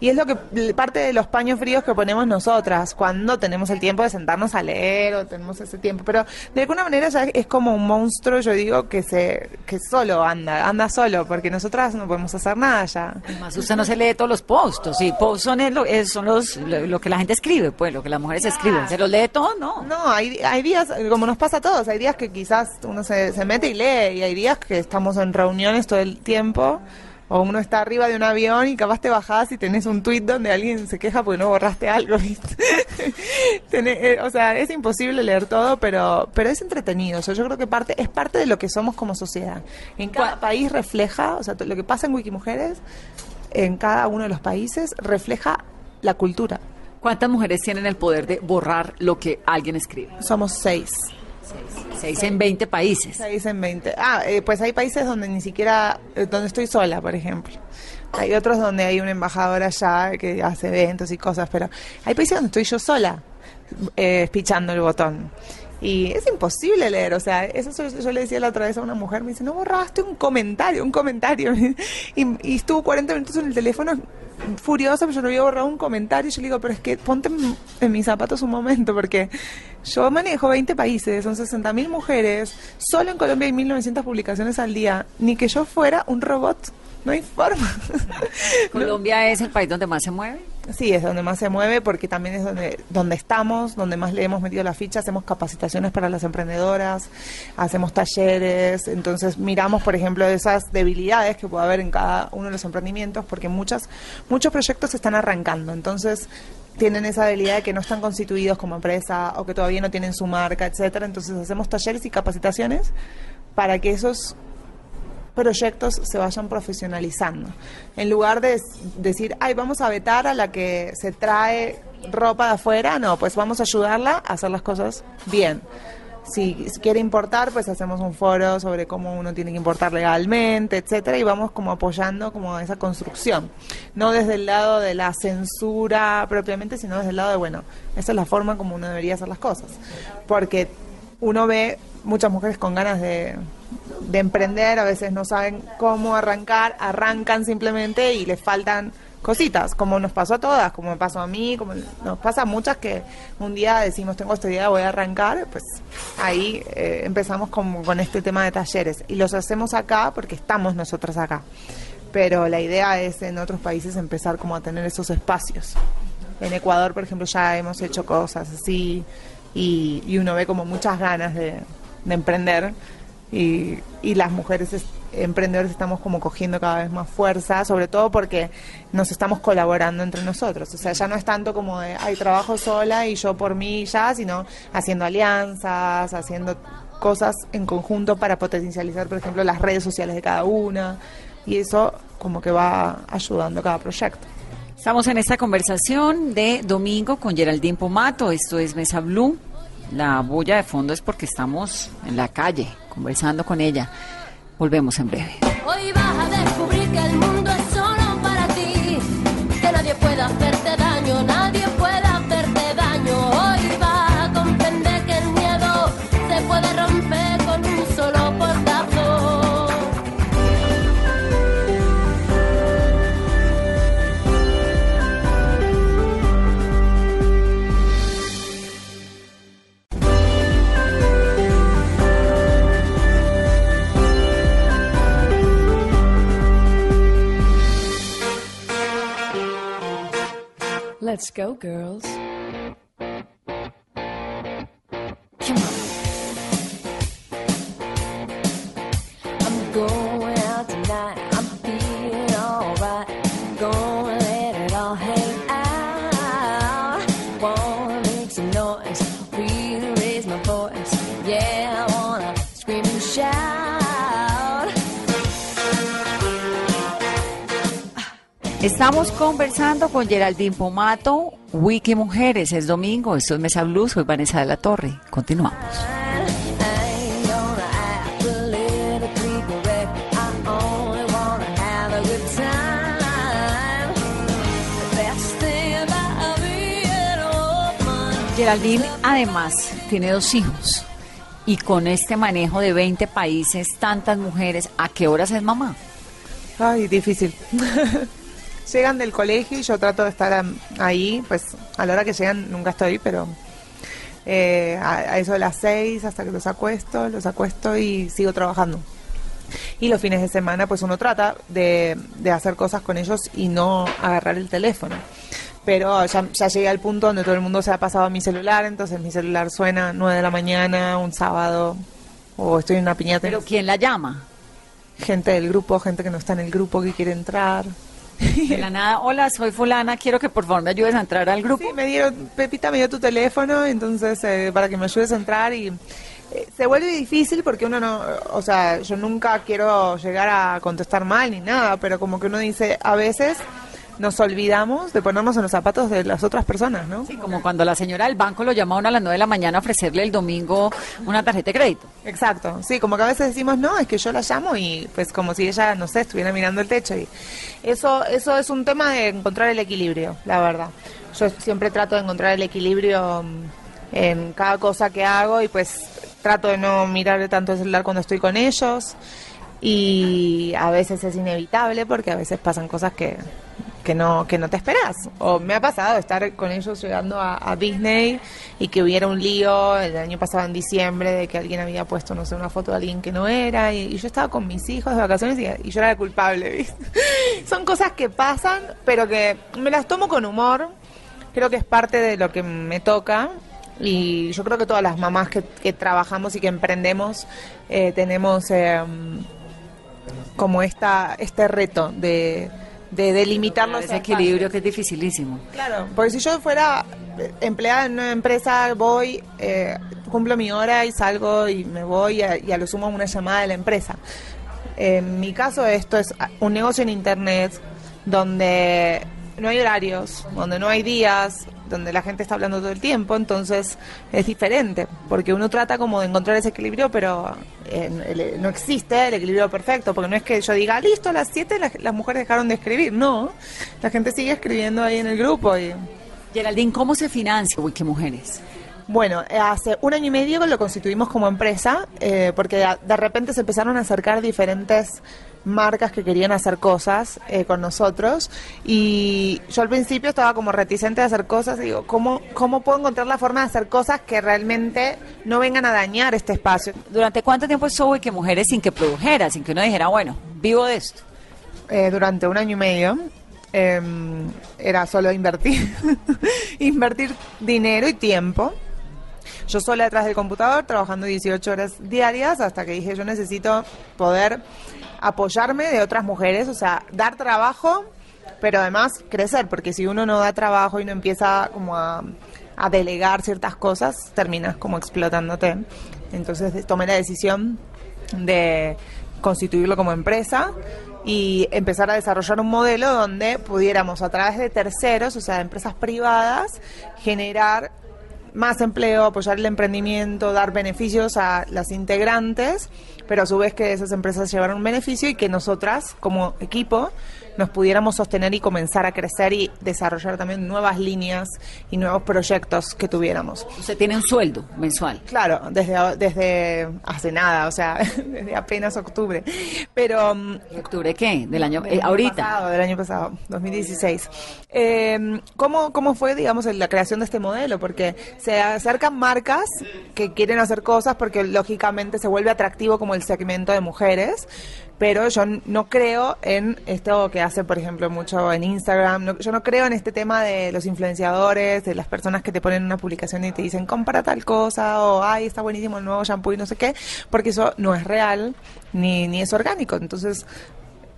Y es lo que parte de los paños fríos que ponemos nosotras cuando tenemos el tiempo de sentarnos a leer o tenemos ese tiempo. Pero de alguna manera ya es como un monstruo, yo digo, que se que solo anda, anda solo, porque nosotras no podemos hacer nada ya. Además, usted no se lee todos los posts, sí, posts son, lo, son los, lo, que la gente escribe, pues, lo que las mujeres escriben. ¿Se los lee todo? No. No, hay, hay días, como nos pasa a todos, hay días que quizás uno se, se mete y lee, y hay días que estamos en reuniones todo el tiempo o uno está arriba de un avión y capaz te bajás y tenés un tuit donde alguien se queja porque no borraste algo, ¿viste? Eh, o sea, es imposible leer todo, pero, pero es entretenido. O sea, yo creo que parte, es parte de lo que somos como sociedad. En cada país refleja, o sea, lo que pasa en Wikimujeres, en cada uno de los países, refleja la cultura. ¿Cuántas mujeres tienen el poder de borrar lo que alguien escribe? Somos seis. Seis en 20 países. Seis en 20. Ah, eh, pues hay países donde ni siquiera, eh, donde estoy sola, por ejemplo. Hay otros donde hay un embajador allá que hace eventos y cosas, pero hay países donde estoy yo sola, eh, pichando el botón. Y es imposible leer, o sea, eso yo, le decía la otra vez a una mujer, me dice, no borraste un comentario, un comentario. y, y estuvo 40 minutos en el teléfono furiosa, pero yo no había borrado un comentario. Y yo le digo, pero es que ponte en, mis zapatos un momento, porque yo manejo 20 países, son 60.000 mujeres. Solo en Colombia hay 1.900 publicaciones al día. Ni que yo fuera un robot. No hay forma. ¿Colombia es el país donde más se mueve? Sí, es donde más se mueve porque también es donde, donde estamos, donde más le hemos metido la ficha, hacemos capacitaciones para las emprendedoras, hacemos talleres, entonces miramos, por ejemplo, esas debilidades que puede haber en cada uno de los emprendimientos porque muchas, muchos proyectos están arrancando, entonces tienen esa debilidad de que no están constituidos como empresa o que todavía no tienen su marca, etcétera, entonces hacemos talleres y capacitaciones para que esos proyectos se vayan profesionalizando. En lugar de decir, ay, vamos a vetar a la que se trae ropa de afuera, no, pues vamos a ayudarla a hacer las cosas bien. Si, quiere importar, pues hacemos un foro sobre cómo uno tiene que importar legalmente, etcétera, y vamos como apoyando como esa construcción. No desde el lado de la censura propiamente, sino desde el lado de, bueno, esa es la forma como uno debería hacer las cosas. Porque uno ve muchas mujeres con ganas de, de emprender, a veces no saben cómo arrancar, arrancan simplemente y les faltan cositas, como nos pasó a todas, como me pasó a mí, como nos pasa a muchas que un día decimos tengo esta idea, voy a arrancar, pues ahí eh, empezamos con, con este tema de talleres y los hacemos acá porque estamos nosotras acá, pero la idea es en otros países empezar como a tener esos espacios. En Ecuador, por ejemplo, ya hemos hecho cosas así y, uno ve como muchas ganas de, de emprender y, y las mujeres es- emprendedores estamos como cogiendo cada vez más fuerza, sobre todo porque nos estamos colaborando entre nosotros. O sea, ya no es tanto como de, ay, trabajo sola y yo por mí ya, sino haciendo alianzas, haciendo cosas en conjunto para potencializar, por ejemplo, las redes sociales de cada una. Y eso como que va ayudando cada proyecto. Estamos en esta conversación de domingo con Geraldine Pomato. Esto es Mesa Blue. La bulla de fondo es porque estamos en la calle conversando con ella. Volvemos en breve. A Let's go, girls. I'm going Estamos conversando con Geraldine Pomato, Wiki Mujeres. Es domingo, esto es Mesa Blue, soy Vanessa de la Torre. Continuamos. Geraldine además tiene dos hijos y con este manejo de 20 países, tantas mujeres, ¿a qué horas es mamá? Ay, difícil. llegan del colegio y yo trato de estar ahí, pues a la hora que llegan nunca estoy, pero eh, a, eso de las seis hasta que los acuesto, los acuesto y sigo trabajando. Y los fines de semana pues uno trata de, de hacer cosas con ellos y no agarrar el teléfono. Pero ya, ya llegué al punto donde todo el mundo se ha pasado a mi celular, entonces mi celular suena 9 de la mañana, un sábado, o estoy en una piñata. ¿Pero quién la llama? gente del grupo, gente que no está en el grupo que quiere entrar. De la nada, hola, soy fulana, quiero que por favor me ayudes a entrar al grupo. Sí, me dieron, Pepita me dio tu teléfono, entonces eh, para que me ayudes a entrar y eh, se vuelve difícil porque uno no, o sea, yo nunca quiero llegar a contestar mal ni nada, pero como que uno dice, a veces nos olvidamos de ponernos en los zapatos de las otras personas, ¿no? Sí, como cuando la señora del banco lo a uno a las 9 de la mañana a ofrecerle el domingo una tarjeta de crédito. Exacto, sí, como que a veces decimos, no, es que yo la llamo y pues como si ella, no sé, estuviera mirando el techo. y Eso, eso es un tema de encontrar el equilibrio, la verdad. Yo siempre trato de encontrar el equilibrio mm, en cada cosa que hago y pues trato de no mirar tanto el celular cuando estoy con ellos y a veces es inevitable porque a veces pasan cosas que, que no que no te esperas o me ha pasado estar con ellos llegando a, a Disney y que hubiera un lío el año pasado en diciembre de que alguien había puesto no sé una foto de alguien que no era y, yo estaba con mis hijos de vacaciones y, yo era la culpable son cosas que pasan pero que me las tomo con humor. Creo que es parte de lo que me toca y yo creo que todas las mamás que, trabajamos y que emprendemos eh, tenemos eh, como esta este reto de, de delimitar los Ese equilibrio que es dificilísimo. Claro, porque si yo fuera empleada en una empresa, voy, eh, cumplo mi hora y salgo y me voy a- y a lo sumo una llamada de la empresa. En mi caso esto es un negocio en internet donde no hay horarios, donde no hay días, donde la gente está hablando todo el tiempo, entonces es diferente, porque uno trata como de encontrar ese equilibrio, pero eh, no existe el equilibrio perfecto, porque no es que yo diga, listo, a las 7 las, las mujeres dejaron de escribir, no, la gente sigue escribiendo ahí en el grupo y... Geraldine, ¿cómo se financia Wikimujeres? Bueno, eh, hace un año y medio lo constituimos como empresa, eh, porque de repente se empezaron a acercar diferentes marcas que querían hacer cosas eh, con nosotros y yo al principio estaba como reticente de hacer cosas y digo, ¿cómo, ¿cómo puedo encontrar la forma de hacer cosas que realmente no vengan a dañar este espacio? ¿Durante cuánto tiempo estuvo Wikimujeres sin que produjera, sin que uno dijera, bueno, vivo de esto? Eh, durante un año y medio. eh, era solo invertir, invertir dinero y tiempo. Yo sola detrás del computador, trabajando 18 horas diarias, hasta que dije, yo necesito poder apoyarme de otras mujeres, o sea, dar trabajo, pero además crecer, porque si uno no da trabajo y no empieza como a, a delegar ciertas cosas, terminas como explotándote. Entonces tomé la decisión de constituirlo como empresa y empezar a desarrollar un modelo donde pudiéramos a través de terceros, o sea, de empresas privadas, generar más empleo, apoyar el emprendimiento, dar beneficios a las integrantes, pero a su vez que esas empresas llevaran un beneficio y que nosotras como equipo nos pudiéramos sostener y comenzar a crecer y desarrollar también nuevas líneas y nuevos proyectos que tuviéramos. Usted tiene un sueldo mensual. Claro, desde, desde hace nada, o sea, desde apenas octubre. Pero mm, ¿De octubre qué? Del año, del eh, año ahorita. pasado, del año pasado, 2016. Eh, ¿cómo, ¿Cómo fue, digamos, la creación de este modelo? Porque se acercan marcas que quieren hacer cosas porque lógicamente se vuelve atractivo como el segmento de mujeres, pero yo no creo en esto que hace, por ejemplo, mucho en Instagram. No- yo no creo en este tema de los influenciadores, de las personas que te ponen una publicación y te dicen, compra tal cosa, o, ay, está buenísimo el nuevo shampoo y no sé qué, porque eso no es real ni, ni es orgánico. Entonces,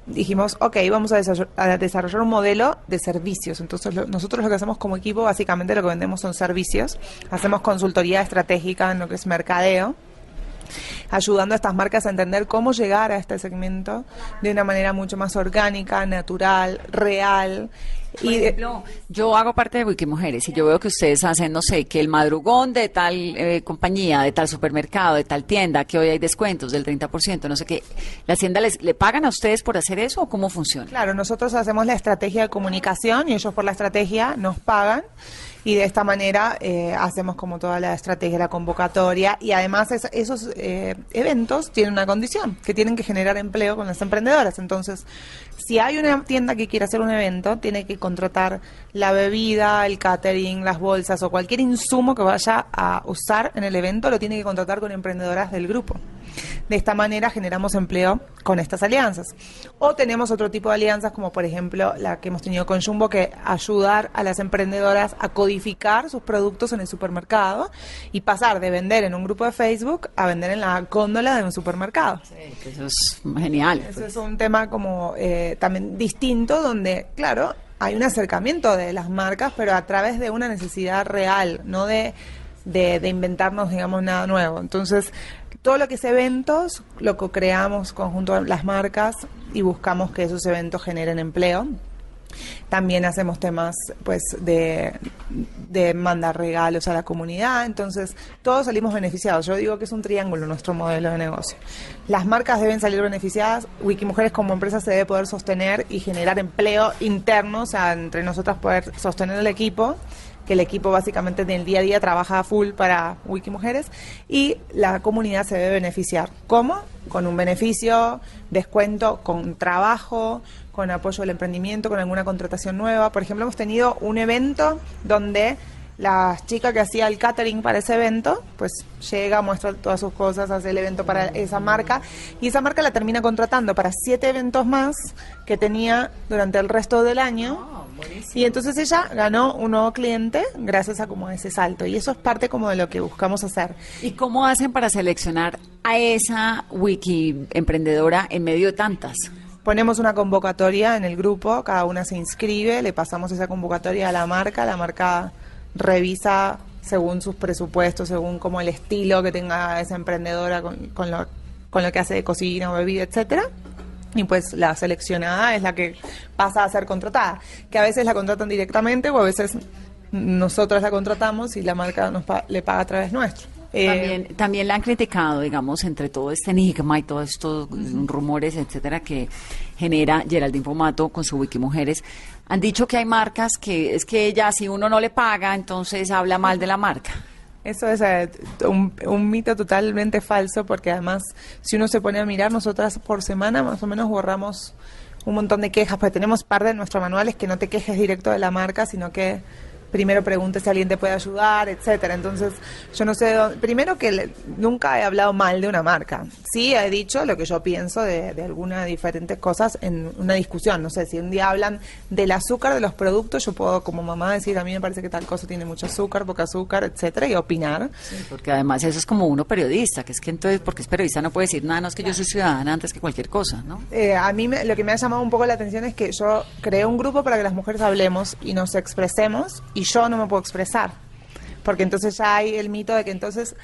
dijimos, ok, vamos a desarroll- a desarrollar un modelo de servicios. Entonces, lo- nosotros lo que hacemos como equipo, básicamente lo que vendemos son servicios. Hacemos consultoría estratégica en lo que es mercadeo, ayudando a estas marcas a entender cómo llegar a este segmento de una manera mucho más orgánica, natural, real. Por Y de- ejemplo, yo hago parte de Wikimujeres y yo veo que ustedes hacen, no sé, que el madrugón de tal eh, compañía, de tal supermercado, de tal tienda, que hoy hay descuentos del 30%, no sé qué. ¿La tienda les, le pagan a ustedes por hacer eso o cómo funciona? Claro, nosotros hacemos la estrategia de comunicación y ellos por la estrategia nos pagan y de esta manera eh, hacemos como toda la estrategia, la convocatoria y además es- esos eh, eventos tienen una condición, que tienen que generar empleo con las emprendedoras. Entonces, si hay una tienda que quiere hacer un evento, tiene que contratar la bebida, el catering, las bolsas o cualquier insumo que vaya a usar en el evento, lo tiene que contratar con emprendedoras del grupo. De esta manera generamos empleo con estas alianzas. O tenemos otro tipo de alianzas, como por ejemplo la que hemos tenido con Jumbo, que ayudar a las emprendedoras a codificar sus productos en el supermercado y pasar de vender en un grupo de Facebook a vender en la góndola de un supermercado. Eso es genial. Eso es un tema como eh, también distinto donde, claro, hay un acercamiento de las marcas, pero a través de una necesidad real, no de, de, inventarnos, digamos, nada nuevo. Entonces, todo lo que es eventos, lo co-creamos conjunto a las marcas y buscamos que esos eventos generen empleo. También hacemos temas pues de, de mandar regalos a la comunidad, entonces todos salimos beneficiados. Yo digo que es un triángulo nuestro modelo de negocio. Las marcas deben salir beneficiadas, Wikimujeres como empresa se debe poder sostener y generar empleo interno, o sea, entre nosotras poder sostener el equipo que el equipo básicamente en el día a día trabaja full para Wikimujeres y la comunidad se debe beneficiar. ¿Cómo? Con un beneficio, descuento, con trabajo, con apoyo al emprendimiento, con alguna contratación nueva. Por ejemplo, hemos tenido un evento donde la chica que hacía el catering para ese evento, pues llega, muestra todas sus cosas, hace el evento para esa marca y esa marca la termina contratando para siete eventos más que tenía durante el resto del año. Y entonces ella ganó un nuevo cliente gracias a como ese salto y eso es parte como de lo que buscamos hacer. ¿Y cómo hacen para seleccionar a esa wiki emprendedora en medio de tantas? Ponemos una convocatoria en el grupo, cada una se inscribe, le pasamos esa convocatoria a la marca, la marca revisa según sus presupuestos, según como el estilo que tenga esa emprendedora con, lo que hace de cocina o bebida, etcétera. Y pues la seleccionada es la que pasa a ser contratada, que a veces la contratan directamente o a veces nosotras la contratamos y la marca nos pa- le paga a través nuestro. Eh, También, también la han criticado, digamos, entre todo este enigma y todos estos rumores, etcétera, que genera Geraldine Pomato con su Wikimujeres. Han dicho que hay marcas que es que ella, si uno no le paga, entonces habla mal de la marca. Eso es eh, un, un mito totalmente falso porque además si uno se pone a mirar, nosotras por semana más o menos borramos un montón de quejas, porque tenemos parte de nuestro manual es que no te quejes directo de la marca, sino que primero preguntes si alguien te puede ayudar, etcétera. Entonces, yo no sé, de dónde- primero que le- nunca he hablado mal de una marca. Sí he dicho lo que yo pienso de, de algunas diferentes cosas en una discusión. No sé, si un día hablan del azúcar de los productos, yo puedo como mamá decir, a mí me parece que tal cosa tiene mucho azúcar, poca azúcar, etcétera, y opinar. Porque además eso es como uno periodista, que es que entonces, porque es periodista, no puede decir nada, no es que yo soy ciudadana antes que cualquier cosa, ¿no? Eh, a mí me- lo que me ha llamado un poco la atención es que yo creé un grupo para que las mujeres hablemos y nos expresemos y yo no me puedo expresar. Porque entonces ya hay el mito de que entonces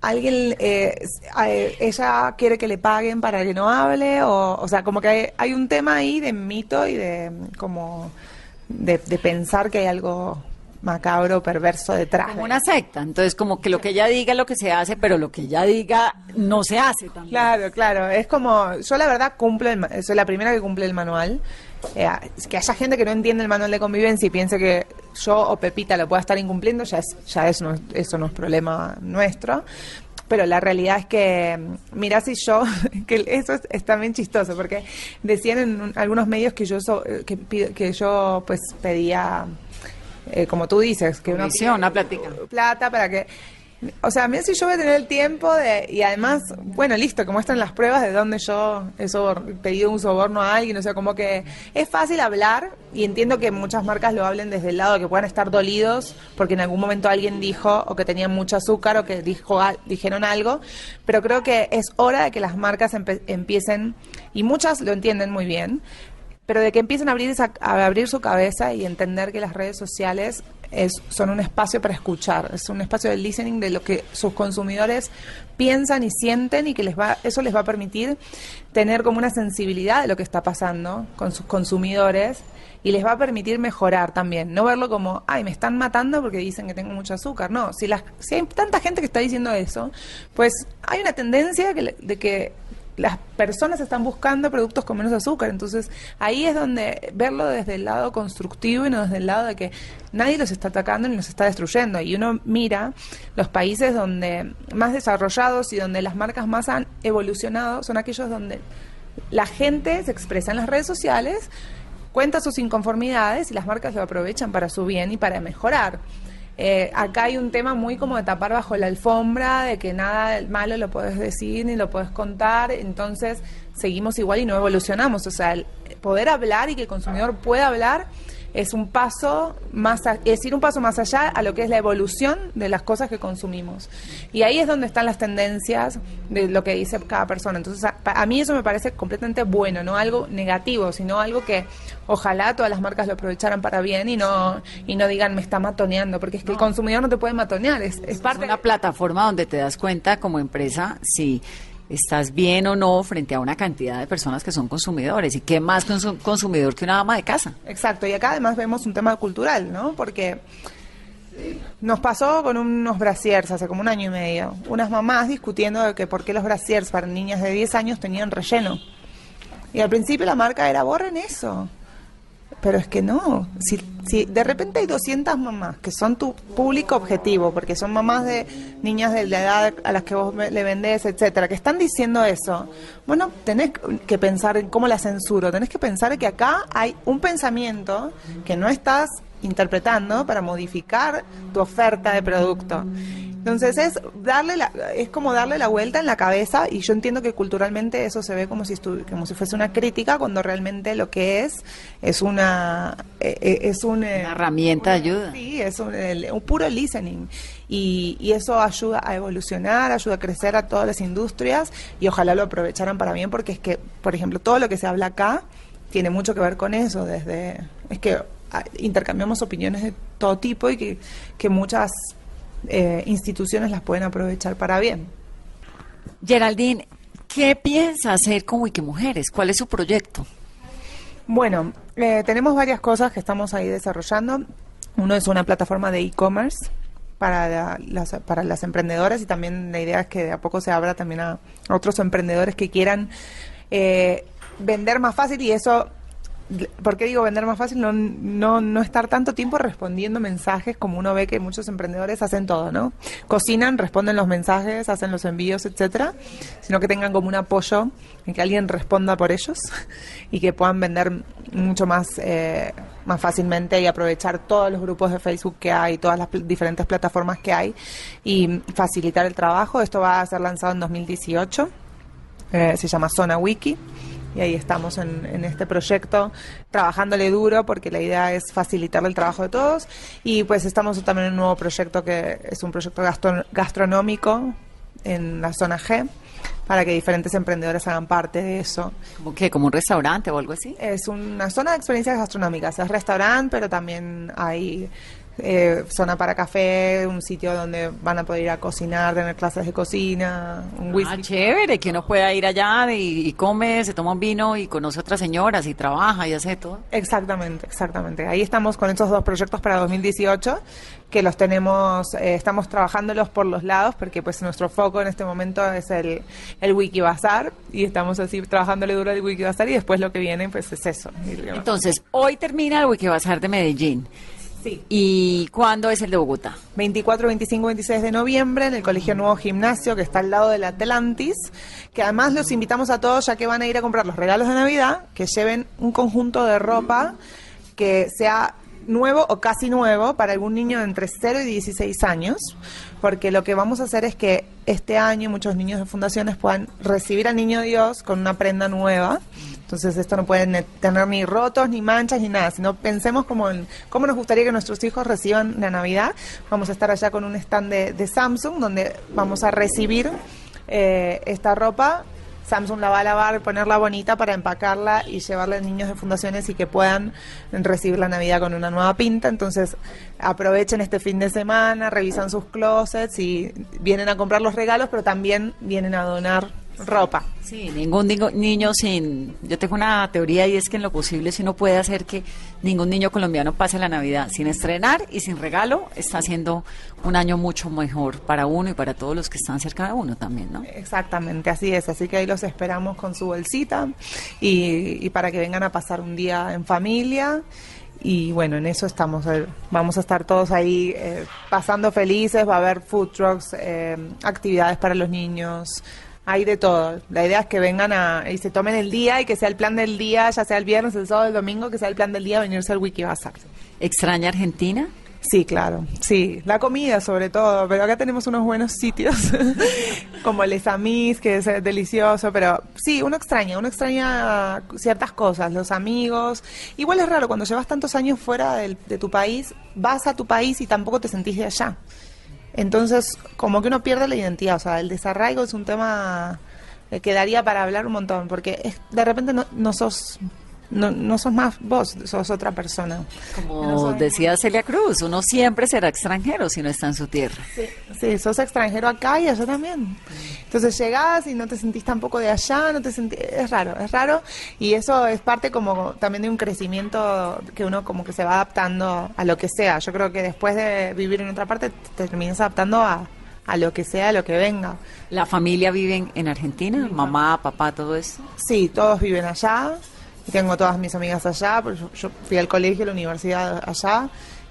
alguien, eh, eh, ella quiere que le paguen para que no hable o, o sea, como que hay, hay un tema ahí de mito y de como de, de pensar que hay algo macabro, perverso detrás. Como una secta, entonces como que lo que ella diga es lo que se hace, pero lo que ella diga no se hace también. Claro, claro. Es como, yo la verdad cumplo, el soy la primera que cumple el manual. Eh, es que haya gente que no entiende el manual de convivencia y piense que yo o Pepita lo pueda estar incumpliendo, ya, es, ya es no- eso no es problema nuestro. Pero la realidad es que, mm, mira si yo, que eso es, es también chistoso, porque decían en un- algunos medios que yo, so- eh, que, pido- que yo pues pedía, eh, como tú dices, que Comisión, una plática. plata para que o sea, mira si yo voy a tener el tiempo de y además, bueno, listo, como están las pruebas de dónde yo he pedido un soborno a alguien, o sea, como que es fácil hablar y entiendo que muchas marcas lo hablen desde el lado que puedan estar dolidos porque en algún momento alguien dijo o que tenían mucho azúcar o que dijo dijeron algo, pero creo que es hora de que las marcas empiecen y muchas lo entienden muy bien, pero de que empiecen a abrir, esa- a abrir su cabeza y entender que las redes sociales es, son un espacio para escuchar, es un espacio de listening de lo que sus consumidores piensan y sienten y que les va, eso les va a permitir tener como una sensibilidad de lo que está pasando con sus consumidores y les va a permitir mejorar también, no verlo como, ay, me están matando porque dicen que tengo mucho azúcar, no, si, las, si hay tanta gente que está diciendo eso, pues hay una tendencia de que las personas están buscando productos con menos azúcar. Entonces, ahí es donde verlo desde el lado constructivo y no desde el lado de que nadie los está atacando ni los está destruyendo. Y uno mira los países donde más desarrollados y donde las marcas más han evolucionado son aquellos donde la gente se expresa en las redes sociales, cuenta sus inconformidades y las marcas lo aprovechan para su bien y para mejorar. Eh, acá hay un tema muy como de tapar bajo la alfombra, de que nada malo lo puedes decir ni lo puedes contar, entonces seguimos igual y no evolucionamos. O sea, el poder hablar y que el consumidor pueda hablar es un paso más, a- es ir un paso más allá a lo que es la evolución de las cosas que consumimos. Y ahí es donde están las tendencias de lo que dice cada persona. Entonces, a, a mí eso me parece completamente bueno, no algo negativo, sino algo que ojalá todas las marcas lo aprovecharan para bien y no y no digan me está matoneando, porque es que el consumidor no te puede matonear, es, es Es parte una plataforma donde te das cuenta como empresa si estás bien o no frente a una cantidad de personas que son consumidores. ¿Y qué más consumidor que una ama de casa? Exacto, y acá además vemos un tema cultural, ¿no? Porque nos pasó con unos brasiers hace como un año y medio. Unas mamás discutiendo de que por qué los brasiers para niñas de 10 años tenían relleno. Y al principio la marca era, borren eso. Pero es que no. Si, si de repente hay 200 mamás que son tu público objetivo, porque son mamás de niñas de la edad a las que vos le vendés, etcétera, que están diciendo eso, bueno, tenés que pensar en cómo la censuro. Tenés que pensar que acá hay un pensamiento que no estás interpretando para modificar tu oferta de producto. Entonces es darle la, es como darle la vuelta en la cabeza y yo entiendo que culturalmente eso se ve como si como si fuese una crítica cuando realmente lo que es es una eh, eh, es un eh, Una herramienta de ayuda. Sí, es un, un puro listening. Y, y eso ayuda a evolucionar, ayuda a crecer a todas las industrias y ojalá lo aprovecharan para bien porque es que, por ejemplo, todo lo que se habla acá tiene mucho que ver con eso. Desde Es que intercambiamos opiniones de todo tipo y que, que muchas eh, instituciones las pueden aprovechar para bien. Geraldine, ¿qué piensa hacer con Wikimujeres? ¿Cuál es su proyecto? Bueno, eh, tenemos varias cosas que estamos ahí desarrollando. Uno es una plataforma de e-commerce para la- las, para las emprendedoras y también la idea es que de a poco se abra también a otros emprendedores que quieran eh, vender más fácil y eso, ¿por qué digo vender más fácil? No, no, no estar tanto tiempo respondiendo mensajes como uno ve que muchos emprendedores hacen todo, ¿no? Cocinan, responden los mensajes, hacen los envíos, etcétera, sino que tengan como un apoyo en que alguien responda por ellos y que puedan vender mucho más, eh, más fácilmente y aprovechar todos los grupos de Facebook que hay, todas las diferentes plataformas que hay y facilitar el trabajo. Esto va a ser lanzado en 2018. Eh, se llama Zona Wiki y ahí estamos en, en este proyecto trabajándole duro porque la idea es facilitarle el trabajo de todos y pues estamos también en un nuevo proyecto que es un proyecto gastro- gastronómico en la zona G para que diferentes emprendedores hagan parte de eso. ¿Como qué? ¿Como un restaurante o algo así? Es una zona de experiencias gastronómicas, es restaurante, pero también hay eh, zona para café, un sitio donde van a poder ir a cocinar, tener clases de cocina, un Ah, whisky. chévere, que uno pueda ir allá y, y come, se toma un vino y conoce a otras señoras y trabaja y hace todo. Exactamente, exactamente. Ahí estamos con esos dos proyectos para 2018 que los tenemos, eh, estamos trabajándolos por los lados porque pues nuestro foco en este momento es el, el Wikibazar y estamos así trabajándole duro al Wikibazar y después lo que viene pues es eso. Entonces, hoy termina el Wikibazar de Medellín. Sí. ¿Y cuándo es el de Bogotá? 24, 25, 26 de noviembre en el Colegio Nuevo Gimnasio que está al lado del Atlantis, que además los invitamos a todos ya que van a ir a comprar los regalos de Navidad, que lleven un conjunto de ropa que sea nuevo o casi nuevo para algún niño de entre 0 y 16 años, porque lo que vamos a hacer es que este año muchos niños de fundaciones puedan recibir al niño Dios con una prenda nueva. Entonces esto no puede ne- tener ni rotos, ni manchas, ni nada, sino pensemos como en cómo nos gustaría que nuestros hijos reciban la Navidad. Vamos a estar allá con un stand de, de Samsung donde vamos a recibir eh, esta ropa. Samsung la va a lavar, ponerla bonita para empacarla y llevarla a niños de fundaciones y que puedan recibir la Navidad con una nueva pinta. Entonces aprovechen este fin de semana, revisan sus closets y vienen a comprar los regalos, pero también vienen a donar ropa. Sí, ningún niño, sin... Yo tengo una teoría y es que en lo posible si uno puede hacer que ningún niño colombiano pase la Navidad sin estrenar y sin regalo, está haciendo un año mucho mejor para uno y para todos los que están cerca de uno también, ¿no? Exactamente, así es. Así que ahí los esperamos con su bolsita y, y para que vengan a pasar un día en familia. Y bueno, en eso estamos. eh, Vamos a estar todos ahí eh, pasando felices. Va a haber food trucks, eh, actividades para los niños. Hay de todo. La idea es que vengan a, y se tomen el día y que sea el plan del día, ya sea el viernes, el sábado, el domingo, que sea el plan del día venirse al Wikibazar. ¿Extraña Argentina? Sí, claro, sí, la comida sobre todo, pero acá tenemos unos buenos sitios como Les Amis, que es eh, delicioso, pero sí, uno extraña, uno extraña ciertas cosas, los amigos. Igual es raro, cuando llevas tantos años fuera del- de tu país, vas a tu país y tampoco te sentís de allá. Entonces, como que uno pierde la identidad, o sea, el desarraigo es un tema eh, que daría para hablar un montón, porque es- de repente no, no sos... No, no sos más vos, sos otra persona. Como decía Celia Cruz, uno siempre será extranjero si no está en su tierra. Sí, sí, sos extranjero acá y allá también. Entonces llegás y no te sentís tampoco de allá, no te sentís, es raro, es raro y eso es parte como también de un crecimiento que uno como que se va adaptando a lo que sea. Yo creo que después de vivir en otra parte te terminas adaptando a, a lo que sea, a lo que venga. ¿La familia vive en, en Argentina? ¿Mamá, papá, todo eso? Sí, todos viven allá. Y Tengo todas mis amigas allá, porque yo, yo fui al colegio, a la universidad allá.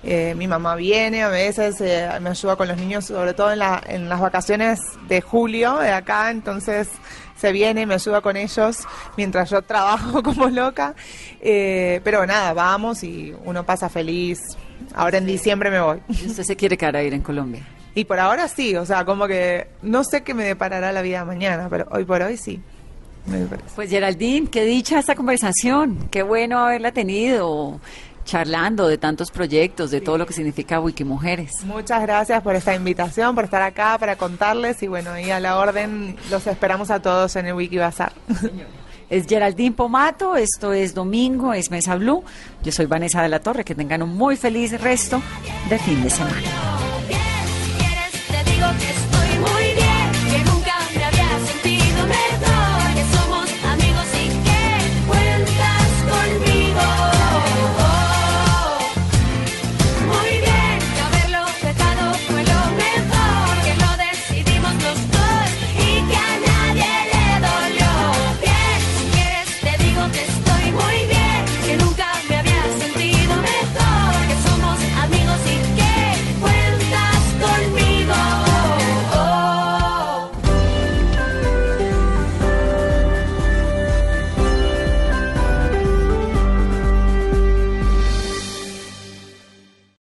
Eh, mi mamá viene a veces, eh, me ayuda con los niños, sobre todo en, la, en las vacaciones de julio de acá, entonces se viene, me ayuda con ellos mientras yo trabajo como loca. Eh, pero nada, vamos y uno pasa feliz. Ahora en diciembre me voy. ¿Y usted se quiere quedar a ir en Colombia? Y por ahora sí, o sea, como que no sé qué me deparará la vida mañana, pero hoy por hoy sí. Me parece. Pues Geraldine, qué dicha esta conversación, qué bueno haberla tenido charlando de tantos proyectos, de todo lo que significa Wikimujeres. Muchas gracias por esta invitación, por estar acá, para contarles y bueno, y a la orden los esperamos a todos en el Wikibazar. Es Geraldine Pomato, esto es Domingo, es Mesa Blue. Yo soy Vanessa de la Torre, que tengan un muy feliz resto de fin de semana.